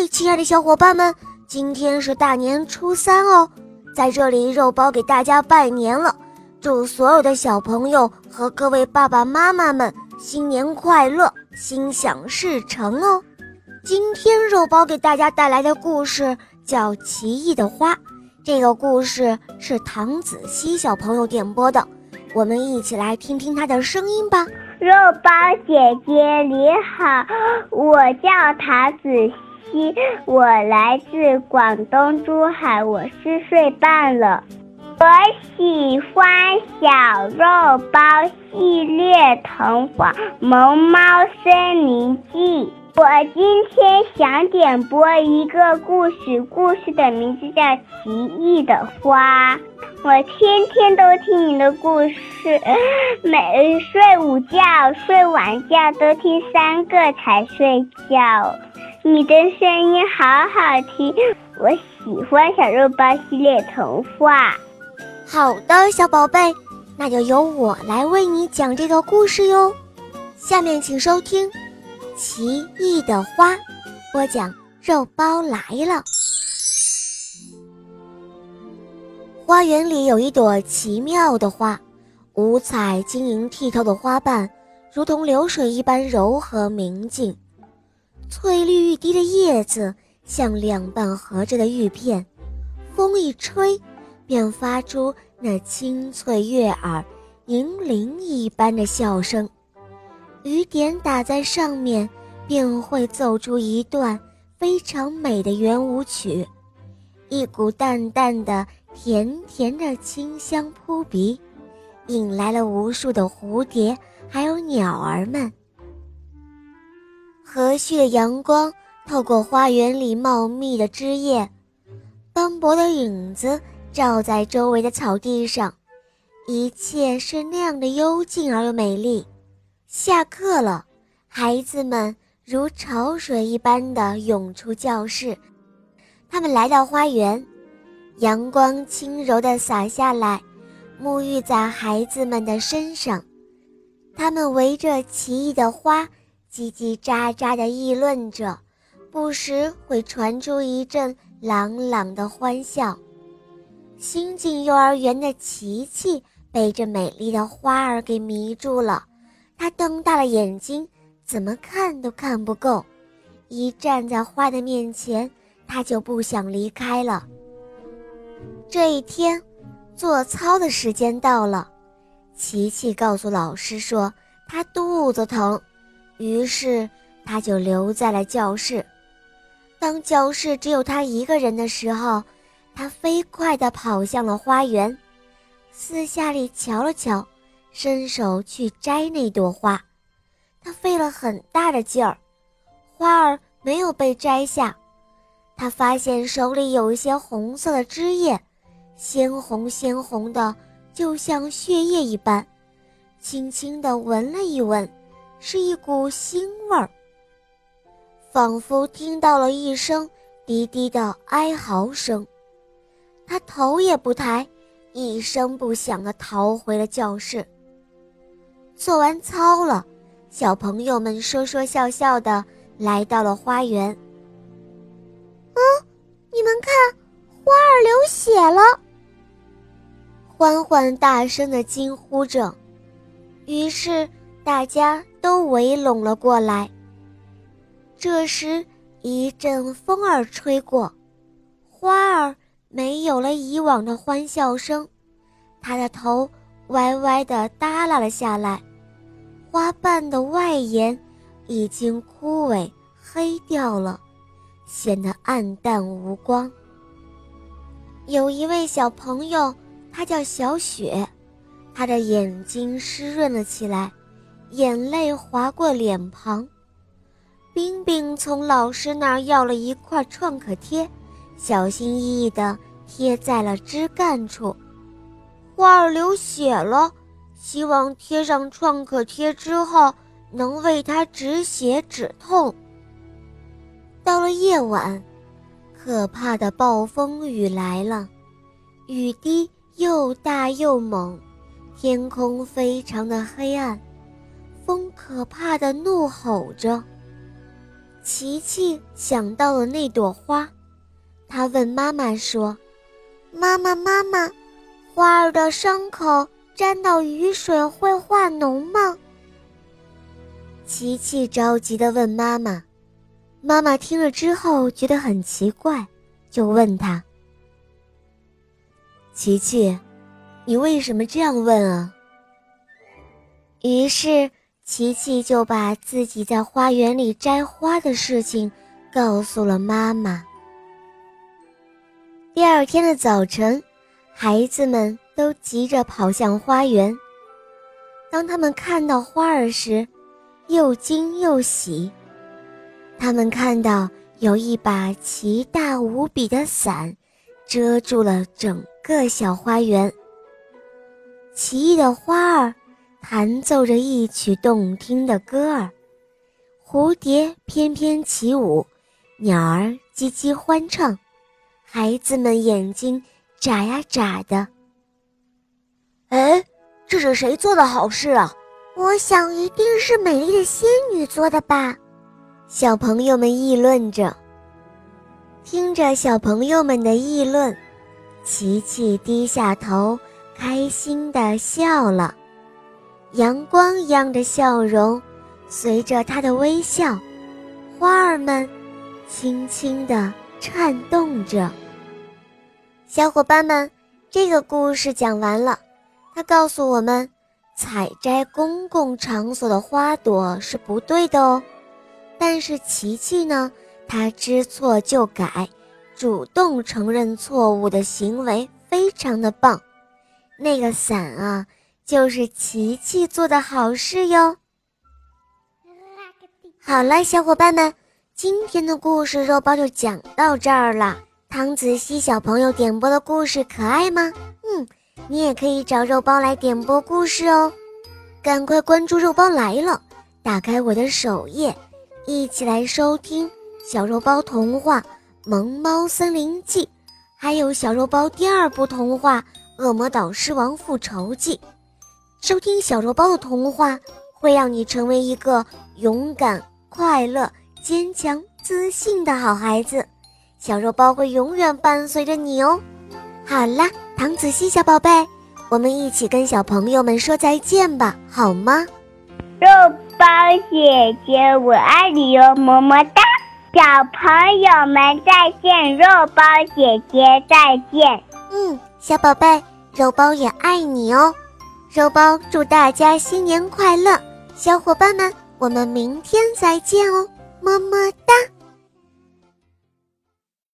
嘿，亲爱的小伙伴们，今天是大年初三哦，在这里肉包给大家拜年了，祝所有的小朋友和各位爸爸妈妈们新年快乐，心想事成哦。今天肉包给大家带来的故事叫《奇异的花》，这个故事是唐子熙小朋友点播的，我们一起来听听他的声音吧。肉包姐姐你好，我叫唐子熙西，我来自广东珠海，我四岁半了。我喜欢小肉包系列童话《萌猫森林记》。我今天想点播一个故事，故事的名字叫《奇异的花》。我天天都听你的故事，每睡午觉、睡晚觉都听三个才睡觉。你的声音好好听，我喜欢小肉包系列童话。好的，小宝贝，那就由我来为你讲这个故事哟。下面请收听《奇异的花》，播讲肉包来了。花园里有一朵奇妙的花，五彩晶莹剔透的花瓣，如同流水一般柔和明净；翠绿欲滴的叶子像两瓣合着的玉片，风一吹，便发出那清脆悦耳、银铃一般的笑声。雨点打在上面，便会奏出一段非常美的圆舞曲，一股淡淡的。甜甜的清香扑鼻，引来了无数的蝴蝶，还有鸟儿们。和煦的阳光透过花园里茂密的枝叶，斑驳的影子照在周围的草地上，一切是那样的幽静而又美丽。下课了，孩子们如潮水一般的涌出教室，他们来到花园。阳光轻柔地洒下来，沐浴在孩子们的身上。他们围着奇异的花，叽叽喳喳地议论着，不时会传出一阵朗朗的欢笑。新进幼儿园的琪琪被这美丽的花儿给迷住了，他瞪大了眼睛，怎么看都看不够。一站在花的面前，他就不想离开了。这一天，做操的时间到了。琪琪告诉老师说他肚子疼，于是他就留在了教室。当教室只有他一个人的时候，他飞快地跑向了花园，四下里瞧了瞧，伸手去摘那朵花。他费了很大的劲儿，花儿没有被摘下。他发现手里有一些红色的汁液。鲜红鲜红的，就像血液一般。轻轻地闻了一闻，是一股腥味儿，仿佛听到了一声低低的哀嚎声。他头也不抬，一声不响地逃回了教室。做完操了，小朋友们说说笑笑地来到了花园。啊，你们看，花儿流血了！欢欢大声地惊呼着，于是大家都围拢了过来。这时，一阵风儿吹过，花儿没有了以往的欢笑声，它的头歪歪地耷拉了下来，花瓣的外沿已经枯萎黑掉了，显得暗淡无光。有一位小朋友。他叫小雪，他的眼睛湿润了起来，眼泪划过脸庞。冰冰从老师那儿要了一块创可贴，小心翼翼地贴在了枝干处。花儿流血了，希望贴上创可贴之后能为它止血止痛。到了夜晚，可怕的暴风雨来了，雨滴。又大又猛，天空非常的黑暗，风可怕的怒吼着。琪琪想到了那朵花，她问妈妈说：“妈妈，妈妈，花儿的伤口沾到雨水会化脓吗？”琪琪着急地问妈妈。妈妈听了之后觉得很奇怪，就问他：“琪琪，你为什么这样问啊？”于是。琪琪就把自己在花园里摘花的事情告诉了妈妈。第二天的早晨，孩子们都急着跑向花园。当他们看到花儿时，又惊又喜。他们看到有一把奇大无比的伞，遮住了整个小花园。奇异的花儿。弹奏着一曲动听的歌儿，蝴蝶翩翩起舞，鸟儿叽叽欢唱，孩子们眼睛眨呀眨的。哎，这是谁做的好事啊？我想一定是美丽的仙女做的吧。小朋友们议论着，听着小朋友们的议论，琪琪低下头，开心地笑了。阳光一样的笑容，随着他的微笑，花儿们轻轻地颤动着。小伙伴们，这个故事讲完了。它告诉我们，采摘公共场所的花朵是不对的哦。但是琪琪呢，他知错就改，主动承认错误的行为非常的棒。那个伞啊。就是琪琪做的好事哟。好了，小伙伴们，今天的故事肉包就讲到这儿了。唐子熙小朋友点播的故事可爱吗？你也可以找肉包来点播故事哦。赶快关注肉包来了，打开我的首页，一起来收听小肉包童话《萌猫森林记》，还有小肉包第二部童话《恶魔岛狮王复仇记》。收听小肉包的童话，会让你成为一个勇敢、快乐、坚强、自信的好孩子。小肉包会永远伴随着你哦。好啦，唐子熙小宝贝，我们一起跟小朋友们说再见吧，好吗？肉包姐姐，我爱你哟，么么哒！小朋友们再见，肉包姐姐再见。嗯，小宝贝，肉包也爱你哦。肉包祝大家新年快乐，小伙伴们，我们明天再见哦，么么哒。